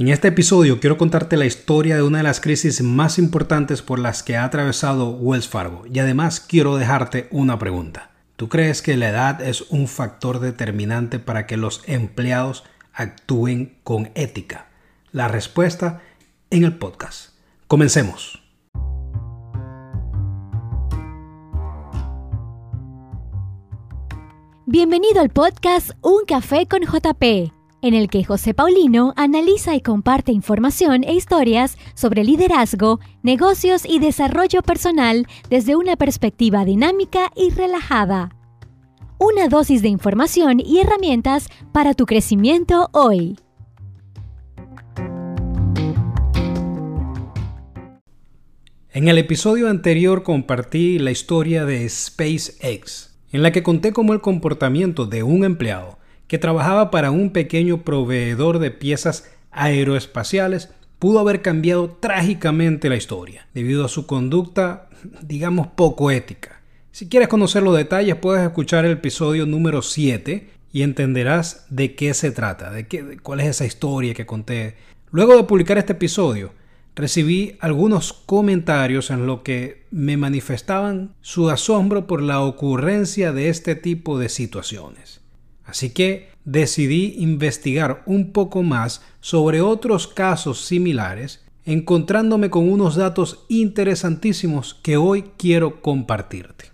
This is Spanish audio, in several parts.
En este episodio quiero contarte la historia de una de las crisis más importantes por las que ha atravesado Wells Fargo y además quiero dejarte una pregunta. ¿Tú crees que la edad es un factor determinante para que los empleados actúen con ética? La respuesta en el podcast. Comencemos. Bienvenido al podcast Un Café con JP en el que José Paulino analiza y comparte información e historias sobre liderazgo, negocios y desarrollo personal desde una perspectiva dinámica y relajada. Una dosis de información y herramientas para tu crecimiento hoy. En el episodio anterior compartí la historia de SpaceX, en la que conté cómo el comportamiento de un empleado que trabajaba para un pequeño proveedor de piezas aeroespaciales, pudo haber cambiado trágicamente la historia, debido a su conducta, digamos, poco ética. Si quieres conocer los detalles, puedes escuchar el episodio número 7 y entenderás de qué se trata, de, qué, cuál es esa historia que conté. Luego de publicar este episodio, recibí algunos comentarios en lo que me manifestaban su asombro por la ocurrencia de este tipo de situaciones. Así que decidí investigar un poco más sobre otros casos similares, encontrándome con unos datos interesantísimos que hoy quiero compartirte.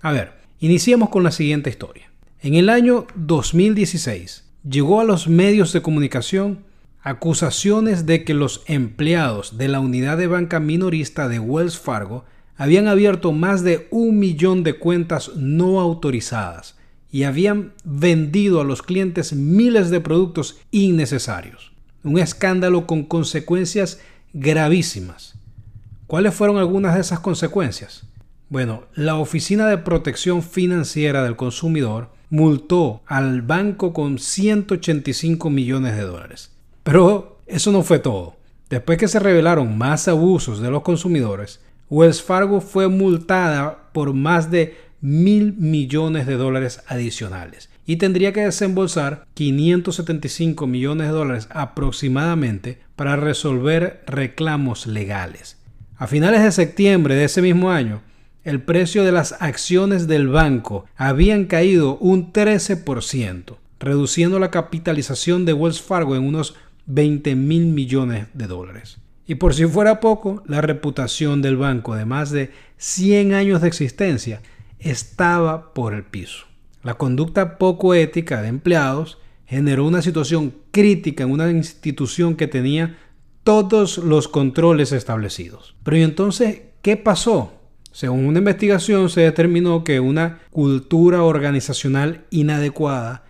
A ver, iniciemos con la siguiente historia. En el año 2016 llegó a los medios de comunicación acusaciones de que los empleados de la unidad de banca minorista de Wells Fargo habían abierto más de un millón de cuentas no autorizadas y habían vendido a los clientes miles de productos innecesarios. Un escándalo con consecuencias gravísimas. ¿Cuáles fueron algunas de esas consecuencias? Bueno, la Oficina de Protección Financiera del Consumidor multó al banco con 185 millones de dólares. Pero eso no fue todo. Después que se revelaron más abusos de los consumidores, Wells Fargo fue multada por más de mil millones de dólares adicionales y tendría que desembolsar 575 millones de dólares aproximadamente para resolver reclamos legales. A finales de septiembre de ese mismo año, el precio de las acciones del banco habían caído un 13%, reduciendo la capitalización de Wells Fargo en unos 20 mil millones de dólares. Y por si fuera poco, la reputación del banco de más de 100 años de existencia estaba por el piso. La conducta poco ética de empleados generó una situación crítica en una institución que tenía todos los controles establecidos. Pero ¿y entonces qué pasó? Según una investigación se determinó que una cultura organizacional inadecuada,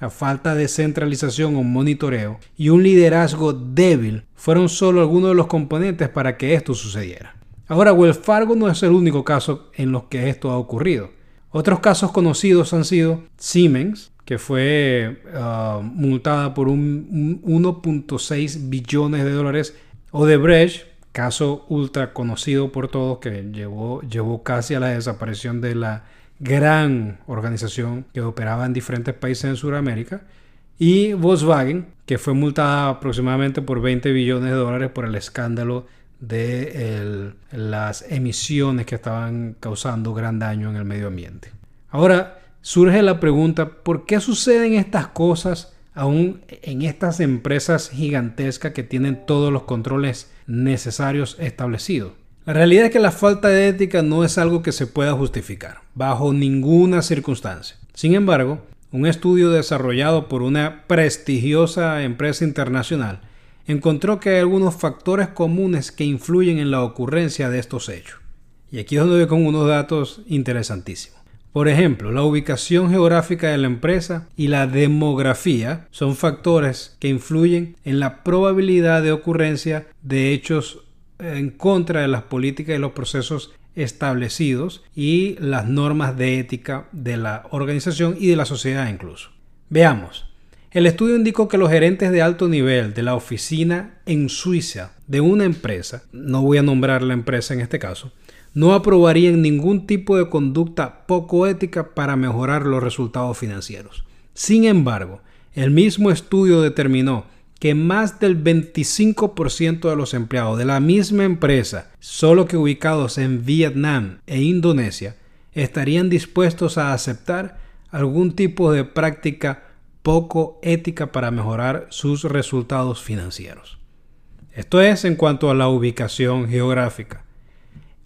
la falta de centralización o monitoreo y un liderazgo débil fueron solo algunos de los componentes para que esto sucediera. Ahora, Wells Fargo no es el único caso en los que esto ha ocurrido. Otros casos conocidos han sido Siemens, que fue ah, multada por un, 1.6 billones de dólares, o de Brecht, caso ultra conocido por todos que llevó, llevó casi a la desaparición de la gran organización que operaba en diferentes países en Sudamérica, y Volkswagen, que fue multada aproximadamente por 20 billones de dólares por el escándalo de las emisiones que estaban causando gran daño en el medio ambiente. Ahora surge la pregunta, ¿por qué suceden estas cosas aún en estas empresas gigantescas que tienen todos los controles necesarios establecidos? La realidad es que la falta de ética no es algo que se pueda justificar, bajo ninguna circunstancia. Sin embargo, un estudio desarrollado por una prestigiosa empresa internacional encontró que hay algunos factores comunes que influyen en la ocurrencia de estos hechos. Y aquí es donde voy con unos datos interesantísimos. Por ejemplo, la ubicación geográfica de la empresa y la demografía son factores que influyen en la probabilidad de ocurrencia de hechos en contra de las políticas y los procesos establecidos y las normas de ética de la organización y de la sociedad incluso. Veamos, el estudio indicó que los gerentes de alto nivel de la oficina en Suiza de una empresa, no voy a nombrar la empresa en este caso, no aprobarían ningún tipo de conducta poco ética para mejorar los resultados financieros. Sin embargo, el mismo estudio determinó que más del 25% de los empleados de la misma empresa, solo que ubicados en Vietnam e Indonesia, estarían dispuestos a aceptar algún tipo de práctica poco ética para mejorar sus resultados financieros. Esto es en cuanto a la ubicación geográfica.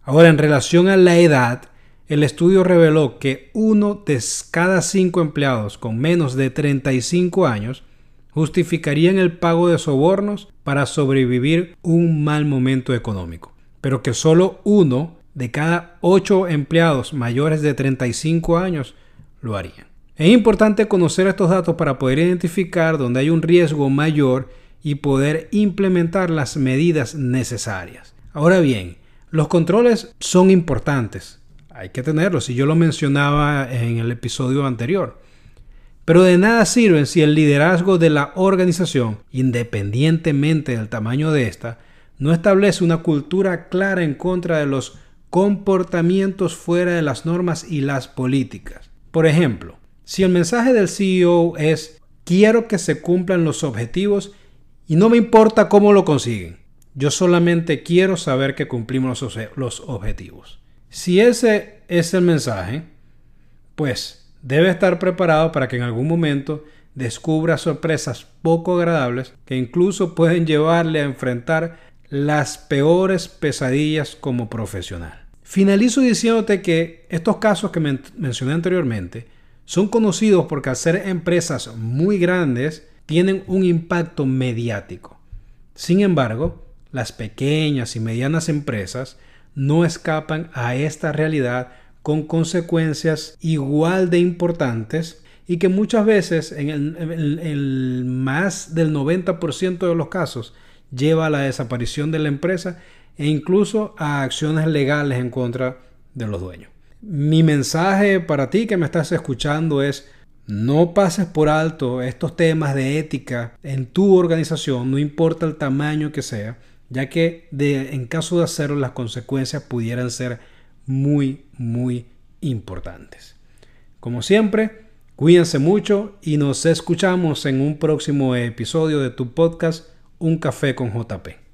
Ahora, en relación a la edad, el estudio reveló que uno de cada cinco empleados con menos de 35 años justificarían el pago de sobornos para sobrevivir un mal momento económico, pero que solo uno de cada ocho empleados mayores de 35 años lo harían. Es importante conocer estos datos para poder identificar dónde hay un riesgo mayor y poder implementar las medidas necesarias. Ahora bien, los controles son importantes, hay que tenerlos, y yo lo mencionaba en el episodio anterior. Pero de nada sirven si el liderazgo de la organización, independientemente del tamaño de esta, no establece una cultura clara en contra de los comportamientos fuera de las normas y las políticas. Por ejemplo, si el mensaje del CEO es quiero que se cumplan los objetivos y no me importa cómo lo consiguen. Yo solamente quiero saber que cumplimos los, objetivos. Si ese es el mensaje, pues debe estar preparado para que en algún momento descubra sorpresas poco agradables que incluso pueden llevarle a enfrentar las peores pesadillas como profesional. Finalizo diciéndote que estos casos que mencioné anteriormente son conocidos porque al ser empresas muy grandes tienen un impacto mediático. Sin embargo, las pequeñas y medianas empresas no escapan a esta realidad con consecuencias igual de importantes y que muchas veces en el, más del 90% de los casos lleva a la desaparición de la empresa e incluso a acciones legales en contra de los dueños. Mi mensaje para ti que me estás escuchando es no pases por alto estos temas de ética en tu organización, no importa el tamaño que sea, ya que en caso de hacerlo las consecuencias pudieran ser muy, muy importantes. Como siempre, cuídense mucho y nos escuchamos en un próximo episodio de tu podcast Un Café con JP.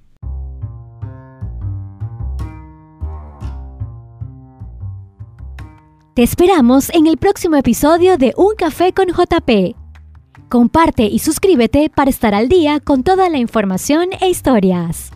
Te esperamos en el próximo episodio de Un Café con JP. Comparte y suscríbete para estar al día con toda la información e historias.